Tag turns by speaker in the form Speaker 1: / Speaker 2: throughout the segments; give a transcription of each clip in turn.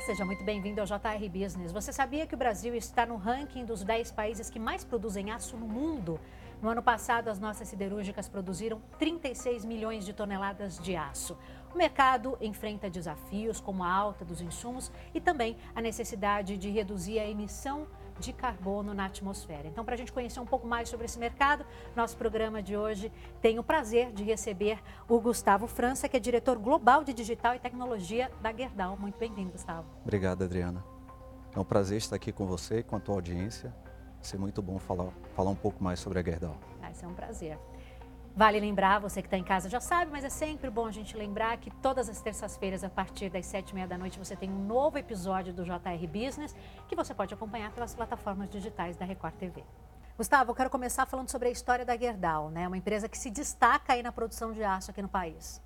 Speaker 1: Seja muito bem-vindo ao JR Business. Você sabia que o Brasil está no ranking dos 10 países que mais produzem aço no mundo? No ano passado, as nossas siderúrgicas produziram 36 milhões de toneladas de aço. O mercado enfrenta desafios como a alta dos insumos e também a necessidade de reduzir a emissão de carbono na atmosfera. Então, para a gente conhecer um pouco mais sobre esse mercado, nosso programa de hoje tem o prazer de receber o Gustavo França, que é diretor global de digital e tecnologia da Gerdau. Muito bem-vindo, Gustavo.
Speaker 2: Obrigado, Adriana. É um prazer estar aqui com você e com a tua audiência. Vai ser muito bom falar, falar um pouco mais sobre a Gerdau.
Speaker 1: Vai ser um prazer. Vale lembrar, você que está em casa já sabe, mas é sempre bom a gente lembrar que todas as terças-feiras, a partir das sete e meia da noite, você tem um novo episódio do JR Business que você pode acompanhar pelas plataformas digitais da Record TV. Gustavo, eu quero começar falando sobre a história da Gerdau, né? uma empresa que se destaca aí na produção de aço aqui no país.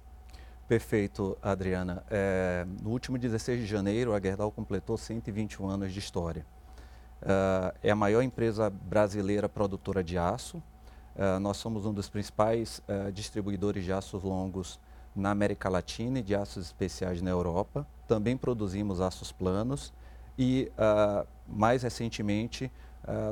Speaker 2: Perfeito, Adriana. É, no último 16 de janeiro, a Gerdau completou 121 anos de história. Uh, é a maior empresa brasileira produtora de aço, Uh, nós somos um dos principais uh, distribuidores de aços longos na América Latina e de aços especiais na Europa. Também produzimos aços planos e, uh, mais recentemente,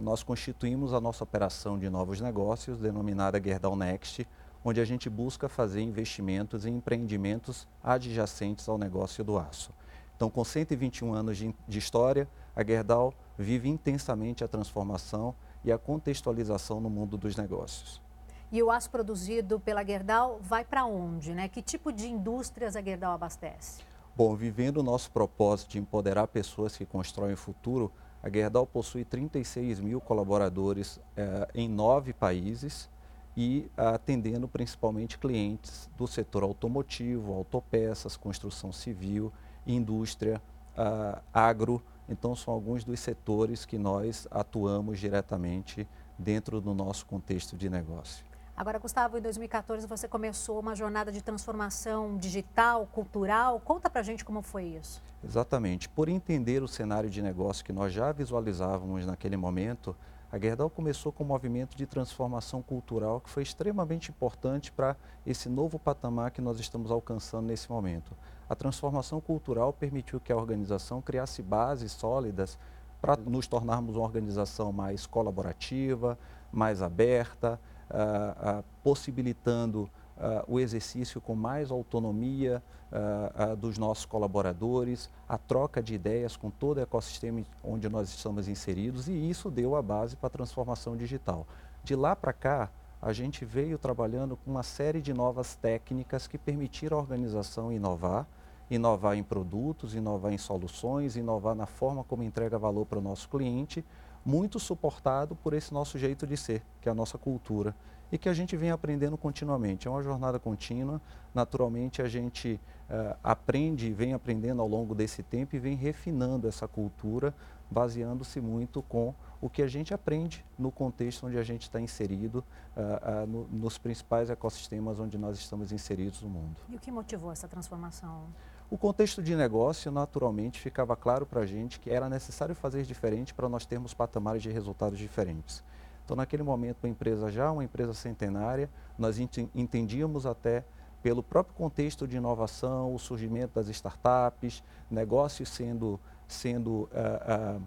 Speaker 2: nós constituímos a nossa operação de novos negócios, denominada Gerdau Next, onde a gente busca fazer investimentos em empreendimentos adjacentes ao negócio do aço. Então, com 121 anos de, de história, a Gerdau vive intensamente a transformação e a contextualização no mundo dos negócios.
Speaker 1: E o aço produzido pela Gerdau vai para onde? Né? Que tipo de indústrias a Gerdau abastece?
Speaker 2: Bom, vivendo o nosso propósito de empoderar pessoas que constroem o futuro, a Gerdau possui 36 mil colaboradores eh, em nove países e atendendo principalmente clientes do setor automotivo, autopeças, construção civil, indústria, uh, agro, então, são alguns dos setores que nós atuamos diretamente dentro do nosso contexto de negócio.
Speaker 1: Agora, Gustavo, em 2014 você começou uma jornada de transformação digital, cultural. Conta pra gente como foi isso.
Speaker 2: Exatamente. Por entender o cenário de negócio que nós já visualizávamos naquele momento, a Gerdau começou com um movimento de transformação cultural que foi extremamente importante para esse novo patamar que nós estamos alcançando nesse momento. A transformação cultural permitiu que a organização criasse bases sólidas para nos tornarmos uma organização mais colaborativa, mais aberta, uh, uh, possibilitando uh, o exercício com mais autonomia uh, uh, dos nossos colaboradores, a troca de ideias com todo o ecossistema onde nós estamos inseridos e isso deu a base para a transformação digital. De lá para cá, a gente veio trabalhando com uma série de novas técnicas que permitiram à organização inovar, inovar em produtos, inovar em soluções, inovar na forma como entrega valor para o nosso cliente, muito suportado por esse nosso jeito de ser, que é a nossa cultura e que a gente vem aprendendo continuamente. É uma jornada contínua. Naturalmente, a gente uh, aprende e vem aprendendo ao longo desse tempo e vem refinando essa cultura, baseando-se muito com o que a gente aprende no contexto onde a gente está inserido, uh, uh, no, nos principais ecossistemas onde nós estamos inseridos no mundo.
Speaker 1: E o que motivou essa transformação?
Speaker 2: O contexto de negócio, naturalmente, ficava claro para a gente que era necessário fazer diferente para nós termos patamares de resultados diferentes. Então, naquele momento, uma empresa já uma empresa centenária, nós entendíamos até pelo próprio contexto de inovação, o surgimento das startups, negócios sendo, sendo uh, uh,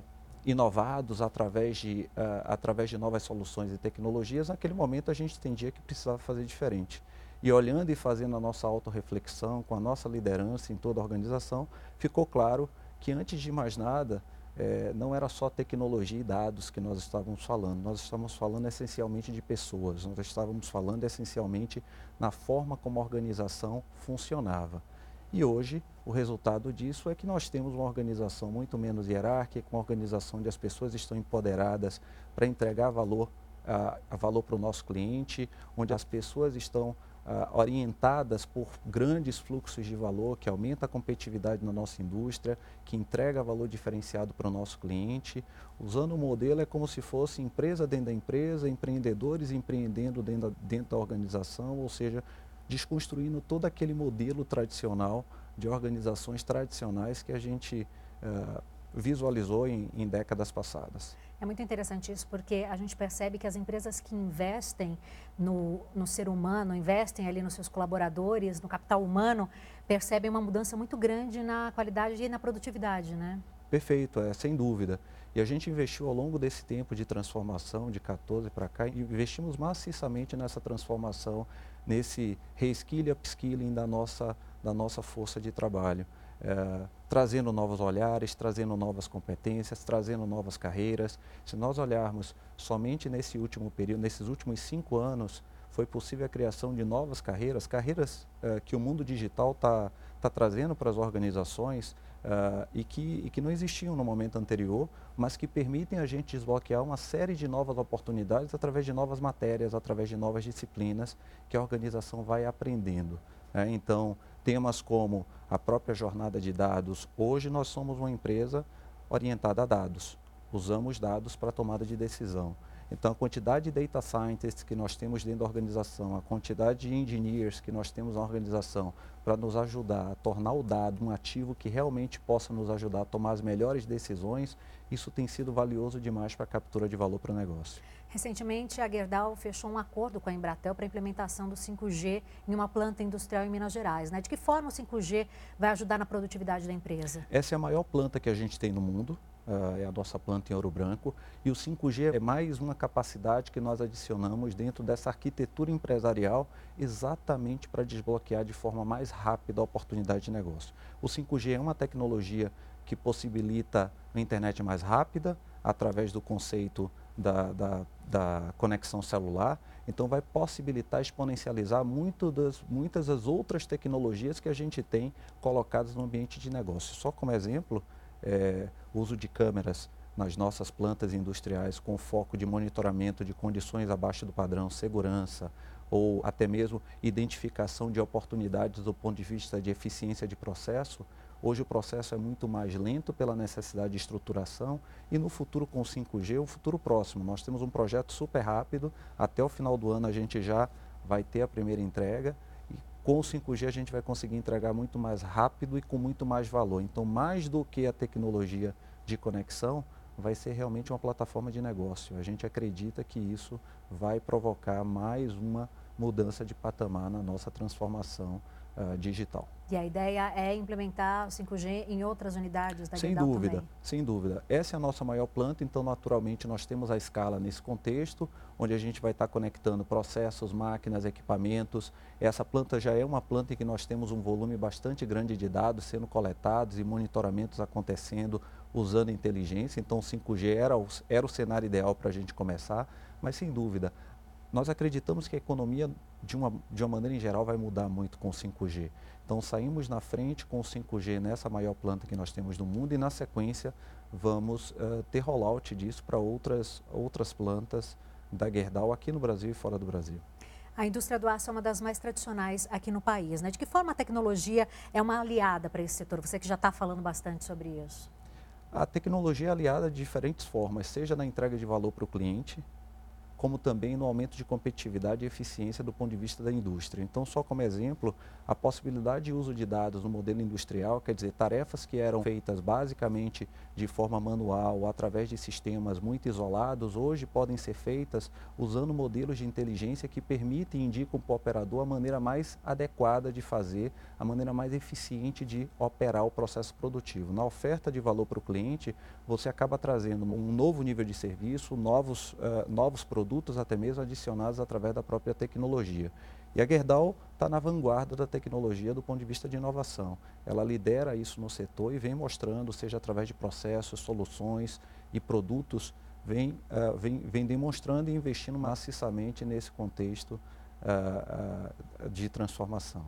Speaker 2: uh, inovados através de, através de novas soluções e tecnologias, naquele momento a gente entendia que precisava fazer diferente. E olhando e fazendo a nossa autorreflexão com a nossa liderança em toda a organização, ficou claro que antes de mais nada, é, não era só tecnologia e dados que nós estávamos falando, nós estávamos falando essencialmente de pessoas, nós estávamos falando essencialmente na forma como a organização funcionava. E hoje, o resultado disso é que nós temos uma organização muito menos hierárquica, uma organização onde as pessoas estão empoderadas para entregar valor, a, a valor para o nosso cliente, onde as pessoas estão uh, orientadas por grandes fluxos de valor, que aumenta a competitividade na nossa indústria, que entrega valor diferenciado para o nosso cliente. Usando o modelo é como se fosse empresa dentro da empresa, empreendedores empreendendo dentro da, dentro da organização, ou seja, desconstruindo todo aquele modelo tradicional de organizações tradicionais que a gente uh, visualizou em, em décadas passadas.
Speaker 1: É muito interessante isso, porque a gente percebe que as empresas que investem no, no ser humano, investem ali nos seus colaboradores, no capital humano, percebem uma mudança muito grande na qualidade e na produtividade, né?
Speaker 2: Perfeito, é, sem dúvida. E a gente investiu ao longo desse tempo de transformação, de 14 para cá, investimos maciçamente nessa transformação, nesse reskill e upskilling da nossa, da nossa força de trabalho. É, trazendo novos olhares, trazendo novas competências, trazendo novas carreiras. Se nós olharmos somente nesse último período, nesses últimos cinco anos, foi possível a criação de novas carreiras, carreiras é, que o mundo digital está tá trazendo para as organizações é, e, que, e que não existiam no momento anterior, mas que permitem a gente desbloquear uma série de novas oportunidades através de novas matérias, através de novas disciplinas que a organização vai aprendendo. É, então, temas como a própria jornada de dados. Hoje nós somos uma empresa orientada a dados. Usamos dados para tomada de decisão. Então, a quantidade de data scientists que nós temos dentro da organização, a quantidade de engineers que nós temos na organização para nos ajudar a tornar o dado um ativo que realmente possa nos ajudar a tomar as melhores decisões, isso tem sido valioso demais para a captura de valor para o negócio.
Speaker 1: Recentemente, a Gerdau fechou um acordo com a Embratel para a implementação do 5G em uma planta industrial em Minas Gerais. Né? De que forma o 5G vai ajudar na produtividade da empresa?
Speaker 2: Essa é a maior planta que a gente tem no mundo, uh, é a nossa planta em Ouro Branco. E o 5G é mais uma capacidade que nós adicionamos dentro dessa arquitetura empresarial, exatamente para desbloquear de forma mais rápida a oportunidade de negócio. O 5G é uma tecnologia que possibilita uma internet mais rápida, através do conceito da, da, da, conexão celular, então vai possibilitar exponencializar muito das, muitas das outras tecnologias que a gente tem colocadas no ambiente de negócio. Só como exemplo, é, uso de câmeras nas nossas plantas industriais com foco de monitoramento de condições abaixo do padrão, segurança ou até mesmo identificação de oportunidades do ponto de vista de eficiência de processo, Hoje o processo é muito mais lento pela necessidade de estruturação e no futuro com o 5G, o futuro próximo. Nós temos um projeto super rápido, até o final do ano a gente já vai ter a primeira entrega com o 5G a gente vai conseguir entregar muito mais rápido e com muito mais valor. Então, mais do que a tecnologia de conexão, vai ser realmente uma plataforma de negócio. A gente acredita que isso vai provocar mais uma mudança de patamar na nossa transformação uh, digital.
Speaker 1: E a ideia é implementar o 5G em outras unidades da
Speaker 2: Sem dúvida,
Speaker 1: também.
Speaker 2: sem dúvida. Essa é a nossa maior planta, então naturalmente nós temos a escala nesse contexto, onde a gente vai estar conectando processos, máquinas, equipamentos. Essa planta já é uma planta em que nós temos um volume bastante grande de dados sendo coletados e monitoramentos acontecendo usando inteligência. Então o 5G era o, era o cenário ideal para a gente começar, mas sem dúvida, nós acreditamos que a economia, de uma, de uma maneira em geral, vai mudar muito com o 5G. Então, saímos na frente com o 5G nessa maior planta que nós temos no mundo e, na sequência, vamos uh, ter rollout disso para outras, outras plantas da Gerdau aqui no Brasil e fora do Brasil.
Speaker 1: A indústria do aço é uma das mais tradicionais aqui no país. Né? De que forma a tecnologia é uma aliada para esse setor? Você que já está falando bastante sobre isso.
Speaker 2: A tecnologia é aliada de diferentes formas, seja na entrega de valor para o cliente, como também no aumento de competitividade e eficiência do ponto de vista da indústria. Então, só como exemplo, a possibilidade de uso de dados no modelo industrial, quer dizer, tarefas que eram feitas basicamente de forma manual através de sistemas muito isolados, hoje podem ser feitas usando modelos de inteligência que permitem e indicam para o operador a maneira mais adequada de fazer, a maneira mais eficiente de operar o processo produtivo. Na oferta de valor para o cliente, você acaba trazendo um novo nível de serviço, novos, uh, novos produtos produtos até mesmo adicionados através da própria tecnologia. E a Gerdau está na vanguarda da tecnologia do ponto de vista de inovação. Ela lidera isso no setor e vem mostrando, seja através de processos, soluções e produtos, vem, uh, vem, vem demonstrando e investindo maciçamente nesse contexto uh, uh, de transformação.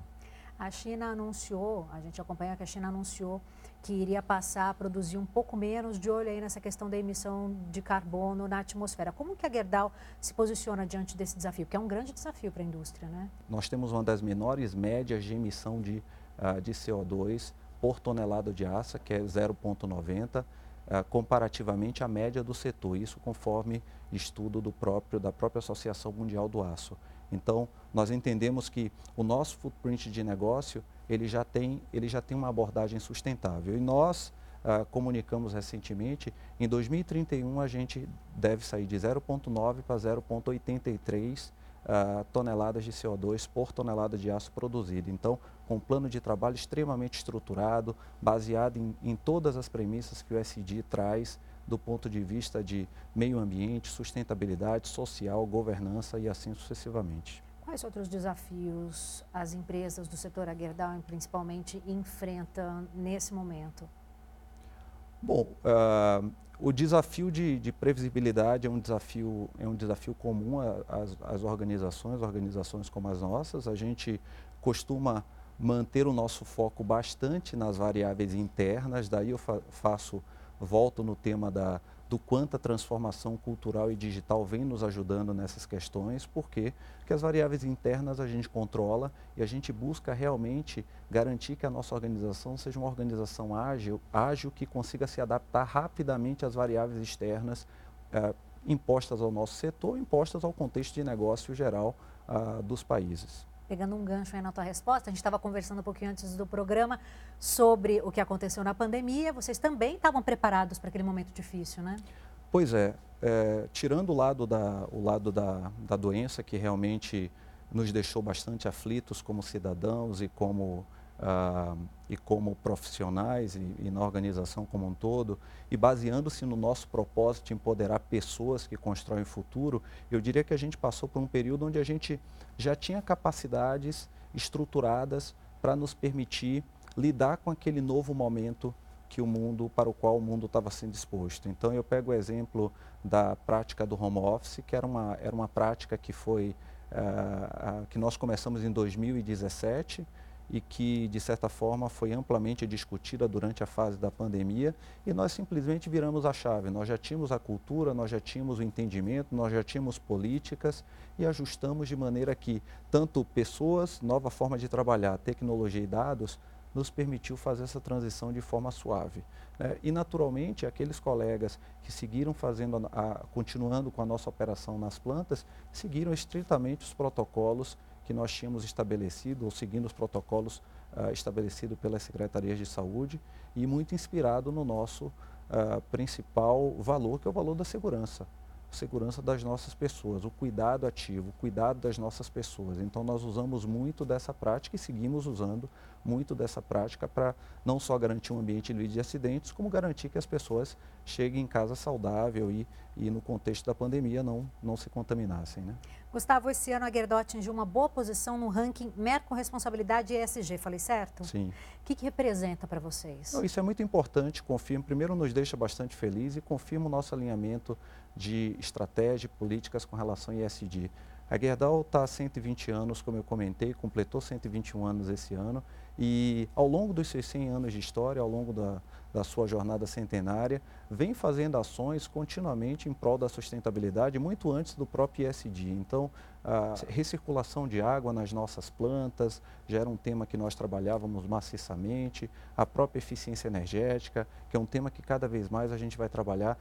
Speaker 1: A China anunciou, a gente acompanha que a China anunciou que iria passar a produzir um pouco menos de olho aí nessa questão da emissão de carbono na atmosfera. Como que a Gerdau se posiciona diante desse desafio? Que é um grande desafio para a indústria, né?
Speaker 2: Nós temos uma das menores médias de emissão de, uh, de CO2 por tonelada de aço, que é 0,90, uh, ah, comparativamente à média do setor. Isso conforme estudo do próprio, da própria Associação Mundial do Aço. Então, nós entendemos que o nosso footprint de negócio, ele já tem, ele já tem uma abordagem sustentável. E nós, uh, comunicamos recentemente, em 2031 a gente deve sair de 0,9 para 0,83 uh, toneladas de CO2 por tonelada de aço produzido. Então, com um plano de trabalho extremamente estruturado, baseado em, em todas as premissas que o SD traz do ponto de vista de meio ambiente, sustentabilidade social, governança e assim sucessivamente.
Speaker 1: Quais outros desafios as empresas do setor Agerdal, principalmente, enfrentam nesse momento?
Speaker 2: Bom, uh, o desafio de, de, previsibilidade é um desafio, é um desafio comum às, às organizações, organizações como as nossas. A gente costuma manter o nosso foco bastante nas variáveis internas, daí eu fa faço, volto no tema da, do quanto a transformação cultural e digital vem nos ajudando nessas questões, porque que as variáveis internas a gente controla e a gente busca realmente garantir que a nossa organização seja uma organização ágil, ágil que consiga se adaptar rapidamente às variáveis externas eh, impostas ao nosso setor, impostas ao contexto de negócio geral ah, dos países
Speaker 1: pegando um gancho aí na tua resposta, a gente estava conversando um pouquinho antes do programa sobre o que aconteceu na pandemia. Vocês também estavam preparados para aquele momento difícil, né?
Speaker 2: Pois é, é tirando o lado, da, o lado da, da doença, que realmente nos deixou bastante aflitos como cidadãos e como uh, e como profissionais e, e, na organização como um todo, e baseando-se no nosso propósito de empoderar pessoas que constroem o futuro, eu diria que a gente passou por um período onde a gente já tinha capacidades estruturadas para nos permitir lidar com aquele novo momento que o mundo para o qual o mundo estava sendo exposto. Então eu pego o exemplo da prática do home office, que era uma era uma prática que foi uh, uh, que nós começamos em 2017 e que, de certa forma, foi amplamente discutida durante a fase da pandemia e nós simplesmente viramos a chave. Nós já tínhamos a cultura, nós já tínhamos o entendimento, nós já tínhamos políticas e ajustamos de maneira que tanto pessoas, nova forma de trabalhar, tecnologia e dados, nos permitiu fazer essa transição de forma suave. Né? E, naturalmente, aqueles colegas que seguiram fazendo, a, a, continuando com a nossa operação nas plantas, seguiram estritamente os protocolos que nós tínhamos estabelecido, ou seguindo os protocolos uh, estabelecidos pelas secretarias de saúde, e muito inspirado no nosso uh, principal valor, que é o valor da segurança. Segurança das nossas pessoas, o cuidado ativo, o cuidado das nossas pessoas. Então, nós usamos muito dessa prática e seguimos usando muito dessa prática para não só garantir um ambiente livre de acidentes, como garantir que as pessoas cheguem em casa saudável e, e no contexto da pandemia não, não se contaminassem. Né?
Speaker 1: Gustavo, esse ano a Gerdau atingiu uma boa posição no ranking Merco Responsabilidade ESG, falei certo?
Speaker 2: Sim.
Speaker 1: O que, que representa para vocês?
Speaker 2: Não, isso é muito importante, confirma, primeiro nos deixa bastante feliz e confirma o nosso alinhamento de estratégia e políticas com relação a ESG. A Gerdau está há 120 anos, como eu comentei, completou 121 anos esse ano e ao longo dos seus 100 anos de história, ao longo da, da sua jornada centenária, vem fazendo ações continuamente em prol da sustentabilidade, muito antes do próprio ISD. Então, a recirculação de água nas nossas plantas já era um tema que nós trabalhávamos maciçamente, a própria eficiência energética, que é um tema que cada vez mais a gente vai trabalhar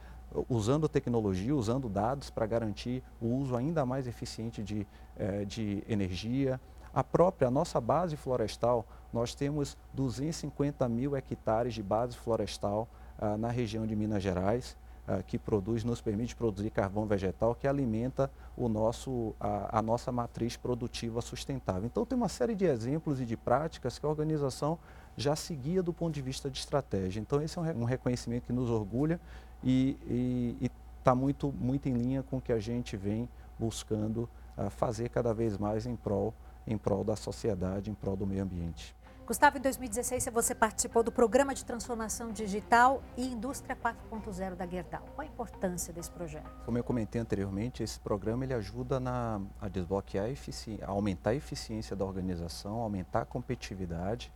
Speaker 2: usando tecnologia, usando dados para garantir o uso ainda mais eficiente de, eh, de energia. A própria, a nossa base florestal, nós temos 250 mil hectares de base florestal ah, na região de Minas Gerais, ah, que produz, nos permite produzir carvão vegetal que alimenta o nosso, a, a, nossa matriz produtiva sustentável. Então tem uma série de exemplos e de práticas que a organização já seguia do ponto de vista de estratégia. Então esse é um, reconhecimento que nos orgulha e está muito, muito em linha com o que a gente vem buscando ah, fazer cada vez mais em prol em prol da sociedade, em prol do meio ambiente.
Speaker 1: Gustavo, em 2016 você participou do Programa de Transformação Digital e Indústria 4.0 da Gerdau. Qual a importância desse projeto?
Speaker 2: Como eu comentei anteriormente, esse programa ele ajuda na, a desbloquear, a, a aumentar a eficiência da organização, aumentar a competitividade,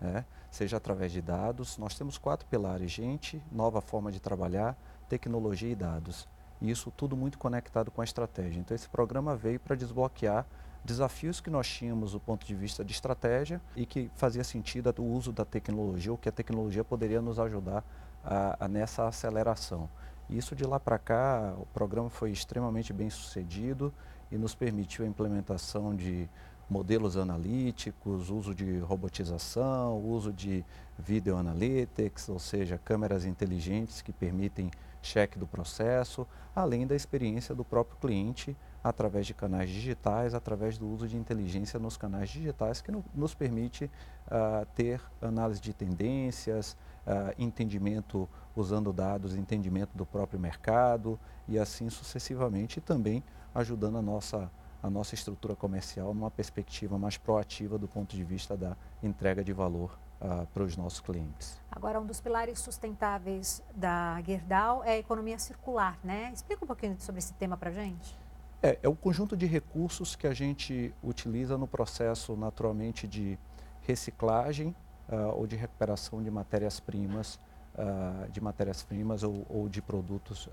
Speaker 2: né? seja através de dados. Nós temos quatro pilares, gente, nova forma de trabalhar, tecnologia e dados. E isso tudo muito conectado com a estratégia. Então esse programa veio para desbloquear desafios que nós tínhamos do ponto de vista de estratégia e que fazia sentido o uso da tecnologia, ou que a tecnologia poderia nos ajudar a, a nessa aceleração. Isso de lá para cá, o programa foi extremamente bem sucedido e nos permitiu a implementação de modelos analíticos, uso de robotização, uso de video analytics, ou seja, câmeras inteligentes que permitem cheque do processo, além da experiência do próprio cliente através de canais digitais, através do uso de inteligência nos canais digitais, que no, nos permite uh, ter análise de tendências, uh, entendimento usando dados, entendimento do próprio mercado e assim sucessivamente, e também ajudando a nossa a nossa estrutura comercial numa perspectiva mais proativa do ponto de vista da entrega de valor uh, para os nossos clientes.
Speaker 1: Agora, um dos pilares sustentáveis da Gerdau é a economia circular, né? Explica um pouquinho sobre esse tema para a gente.
Speaker 2: É, é o conjunto de recursos que a gente utiliza no processo, naturalmente, de reciclagem uh, ou de recuperação de matérias-primas, uh, de matérias-primas ou, ou, de produtos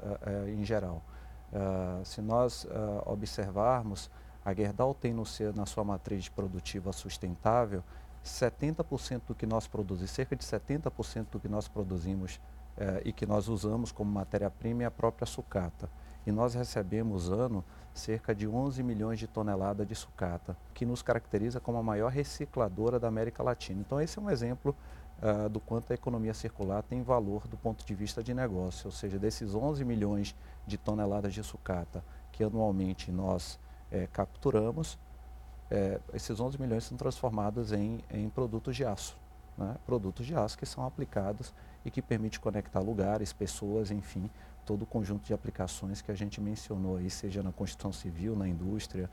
Speaker 2: em geral. se nós observarmos, a Gerdau tem no seu, na sua matriz produtiva sustentável 70% do que nós produzimos, cerca de 70% do que nós produzimos eh, e que nós usamos como matéria-prima é a própria sucata. E nós recebemos ano cerca de 11 milhões de toneladas de sucata, que nos caracteriza como a maior recicladora da América Latina. Então esse é um exemplo uh, do quanto a economia circular tem valor do ponto de vista de negócio, ou seja, desses 11 milhões de toneladas de sucata que anualmente nós é, capturamos, é, esses 11 milhões são transformados em, em produtos de aço. Né? Produtos de aço que são aplicados e que permite conectar lugares, pessoas, enfim, todo o conjunto de aplicações que a gente mencionou aí, seja na construção civil, na indústria,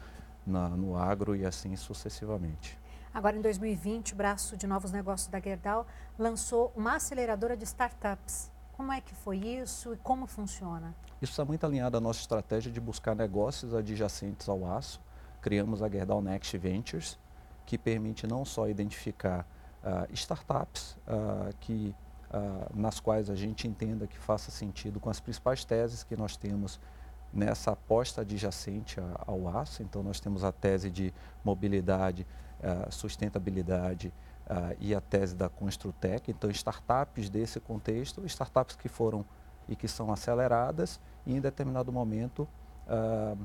Speaker 2: na, no agro e assim sucessivamente.
Speaker 1: Agora, em 2020, o braço de novos negócios da Gerdau lançou uma aceleradora de startups. Como é que foi isso e como funciona?
Speaker 2: Isso está muito alinhado à nossa estratégia de buscar negócios adjacentes ao aço. Criamos a Gerdau Next Ventures, que permite não só identificar uh, startups uh, que, uh, nas quais a gente entenda que faça sentido com as principais teses que nós temos nessa aposta adjacente ao aço. Então, nós temos a tese de mobilidade, sustentabilidade, uh, e a tese da Construtec. Então, startups desse contexto, startups que foram e que são aceleradas e em determinado momento uh,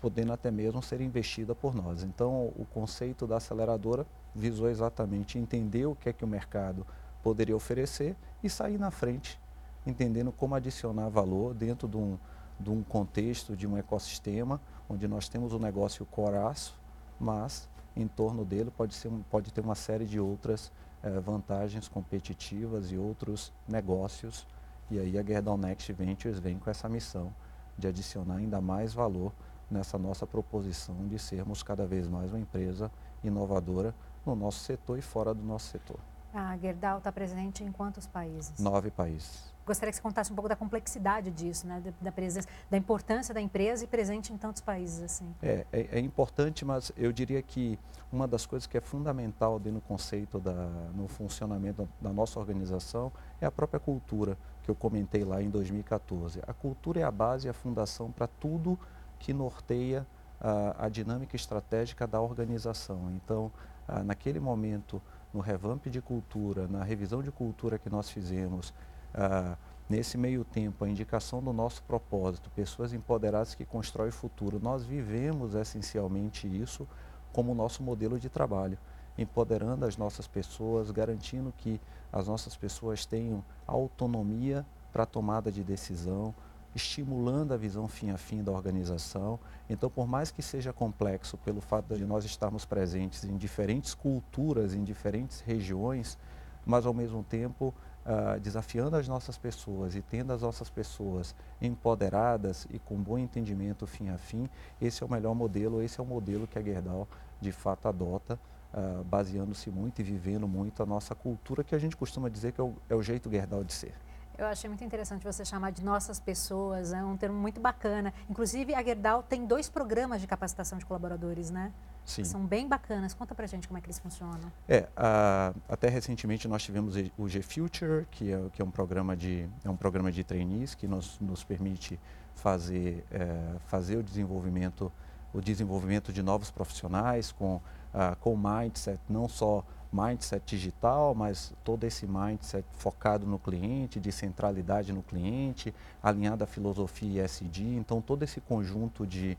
Speaker 2: podendo até mesmo ser investida por nós. Então, o conceito da aceleradora visou exatamente entender o que é que o mercado poderia oferecer e sair na frente, entendendo como adicionar valor dentro de um, de um contexto, de um ecossistema, onde nós temos o um negócio coraço, mas em torno dele pode, ser, pode ter uma série de outras eh, vantagens competitivas e outros negócios. E aí a Gerdau Next Ventures vem com essa missão de adicionar ainda mais valor nessa nossa proposição de sermos cada vez mais uma empresa inovadora no nosso setor e fora do nosso setor.
Speaker 1: A Gerdau está presente em quantos países?
Speaker 2: Nove países.
Speaker 1: Gostaria que você contasse um pouco da complexidade disso, né? da, presença, da importância da empresa e presente em tantos países assim.
Speaker 2: É, é, é, importante, mas eu diria que uma das coisas que é fundamental dentro do conceito da, no funcionamento da nossa organização é a própria cultura que eu comentei lá em 2014. A cultura é a base e a fundação para tudo que norteia a, a dinâmica estratégica da organização. Então, a, naquele momento, no revamp de cultura, na revisão de cultura que nós fizemos, ah, nesse meio tempo, a indicação do nosso propósito, pessoas empoderadas que constroem o futuro, nós vivemos essencialmente isso como nosso modelo de trabalho, empoderando as nossas pessoas, garantindo que as nossas pessoas tenham autonomia para tomada de decisão, estimulando a visão fim a fim da organização. Então, por mais que seja complexo pelo fato de nós estarmos presentes em diferentes culturas, em diferentes regiões, mas ao mesmo tempo uh, desafiando as nossas pessoas e tendo as nossas pessoas empoderadas e com bom entendimento fim a fim, esse é o melhor modelo, esse é o modelo que a Gerdau de fato adota, uh, baseando-se muito e vivendo muito a nossa cultura, que a gente costuma dizer que é o, é o jeito Gerdau de ser.
Speaker 1: Eu achei muito interessante você chamar de nossas pessoas, é um termo muito bacana. Inclusive, a Gerdau tem dois programas de capacitação de colaboradores, né?
Speaker 2: Sim.
Speaker 1: São bem bacanas. Conta pra gente como é que eles funcionam.
Speaker 2: É, a, até recentemente nós tivemos o G-Future, que é, que é um programa de é um programa de trainees que nos, nos permite fazer, é, fazer o desenvolvimento o desenvolvimento de novos profissionais com, uh, com mindset não só mindset digital, mas todo esse mindset focado no cliente, de centralidade no cliente, alinhado à filosofia ESG. Então, todo esse conjunto de,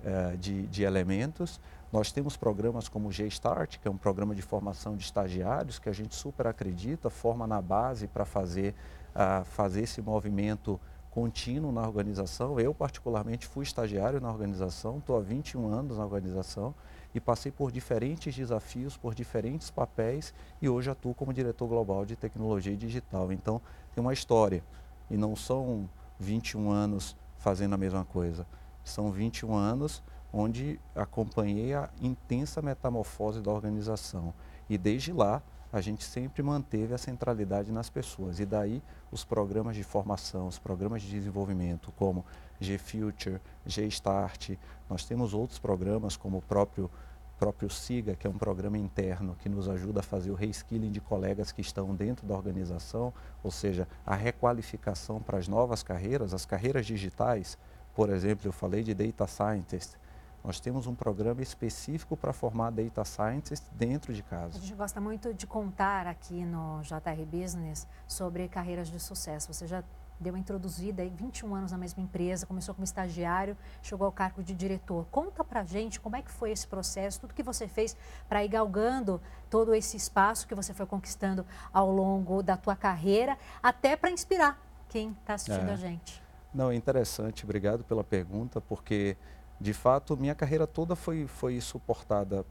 Speaker 2: uh, de, de elementos, Nós temos programas como o G-Start, que é um programa de formação de estagiários, que a gente super acredita, forma na base para fazer, uh, fazer esse movimento contínuo na organização. Eu, particularmente, fui estagiário na organização, estou há 21 anos na organização e passei por diferentes desafios, por diferentes papéis e hoje atuo como diretor global de tecnologia digital. Então, tem uma história e não são 21 anos fazendo a mesma coisa. São 21 anos onde acompanhei a intensa metamorfose da organização. E desde lá, a gente sempre manteve a centralidade nas pessoas. E daí os programas de formação, os programas de desenvolvimento, como G-Future, G-Start, nós temos outros programas como o próprio próprio SIGA, que é um programa interno que nos ajuda a fazer o reskilling de colegas que estão dentro da organização, ou seja, a requalificação para as novas carreiras, as carreiras digitais. Por exemplo, eu falei de Data Scientist, nós temos um programa específico para formar data scientists dentro de casa.
Speaker 1: A gente gosta muito de contar aqui no JR Business sobre carreiras de sucesso. Você já deu uma introduzida aí, 21 anos na mesma empresa, começou como estagiário, chegou ao cargo de diretor. Conta pra gente como é que foi esse processo, tudo que você fez para ir galgando todo esse espaço que você foi conquistando ao longo da tua carreira, até para inspirar quem está assistindo é. a gente.
Speaker 2: Não, é interessante, obrigado pela pergunta, porque de fato, minha carreira toda foi, foi suportada,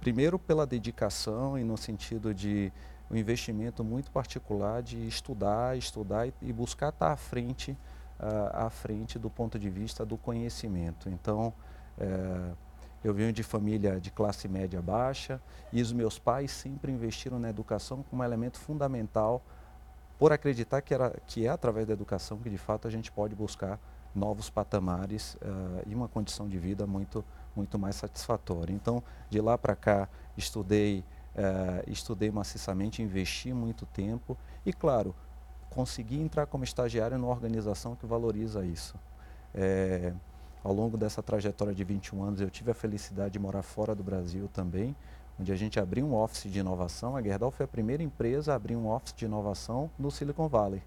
Speaker 2: primeiro pela dedicação e no sentido de um investimento muito particular de estudar, estudar e, e buscar estar à frente, uh, à frente do ponto de vista do conhecimento. Então, uh, eu venho de família de classe média baixa e os meus pais sempre investiram na educação como um elemento fundamental por acreditar que, era, que é através da educação que de fato a gente pode buscar novos patamares uh, e uma condição de vida muito, muito mais satisfatória. Então, de lá para cá, estudei, uh, estudei maciçamente, investi muito tempo e, claro, consegui entrar como estagiário numa organização que valoriza isso. É, ao longo dessa trajetória de 21 anos, eu tive a felicidade de morar fora do Brasil também, onde a gente abriu um office de inovação. A Gerdau foi a primeira empresa a abrir um office de inovação no Silicon Valley.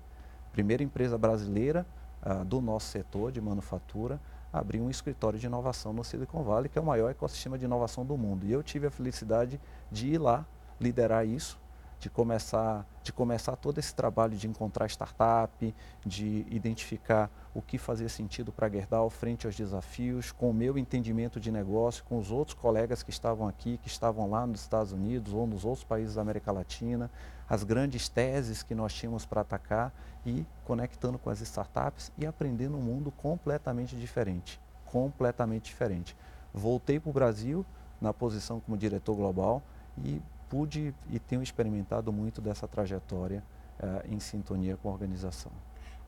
Speaker 2: Primeira empresa brasileira ah, do nosso setor de manufatura abrir um escritório de inovação no Silicon Valley, que é o maior ecossistema de inovação do mundo. E eu tive a felicidade de ir lá liderar isso de começar, de começar todo esse trabalho de encontrar startup, de identificar o que fazia sentido para a Gerdau frente aos desafios, com o meu entendimento de negócio, com os outros colegas que estavam aqui, que estavam lá nos Estados Unidos ou nos outros países da América Latina, as grandes teses que nós tínhamos para atacar e conectando com as startups e aprendendo um mundo completamente diferente, completamente diferente. Voltei para o Brasil na posição como diretor global e pude e tenho experimentado muito dessa trajetória uh, em sintonia com a organização.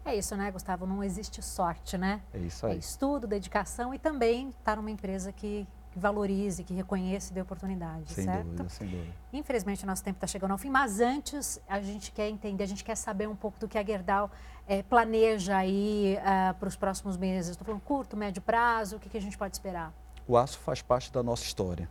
Speaker 1: É isso, né, Gustavo? Não existe sorte, né?
Speaker 2: É isso aí.
Speaker 1: É estudo, dedicação e também estar numa empresa que, que valorize, que reconheça e dê oportunidade,
Speaker 2: sem
Speaker 1: certo?
Speaker 2: Dúvida, sem dúvida.
Speaker 1: Infelizmente, o nosso tempo está chegando ao fim, mas antes a gente quer entender, a gente quer saber um pouco do que a Gerdau é, planeja aí uh, para os próximos meses. Estou falando curto, médio prazo, o que, que a gente pode esperar?
Speaker 2: O aço faz parte da nossa história.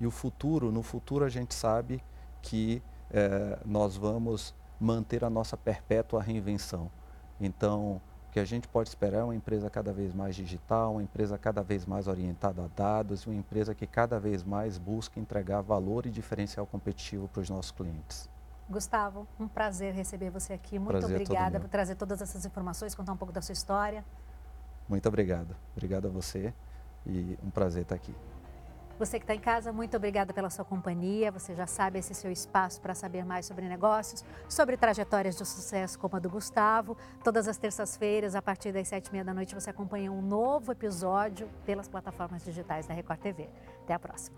Speaker 2: E o futuro, no futuro a gente sabe que é, nós vamos manter a nossa perpétua reinvenção. Então, o que a gente pode esperar é uma empresa cada vez mais digital, uma empresa cada vez mais orientada a dados, uma empresa que cada vez mais busca entregar valor e diferencial competitivo para os nossos clientes.
Speaker 1: Gustavo, um prazer receber você aqui. Muito prazer é obrigada por trazer todas essas informações, contar um pouco da sua história.
Speaker 2: Muito obrigado. Obrigado a você e um prazer estar aqui.
Speaker 1: Você que está em casa, muito obrigada pela sua companhia. Você já sabe esse seu espaço para saber mais sobre negócios, sobre trajetórias de sucesso como a do Gustavo. Todas as terças-feiras, a partir das sete e meia da noite, você acompanha um novo episódio pelas plataformas digitais da Record TV. Até a próxima.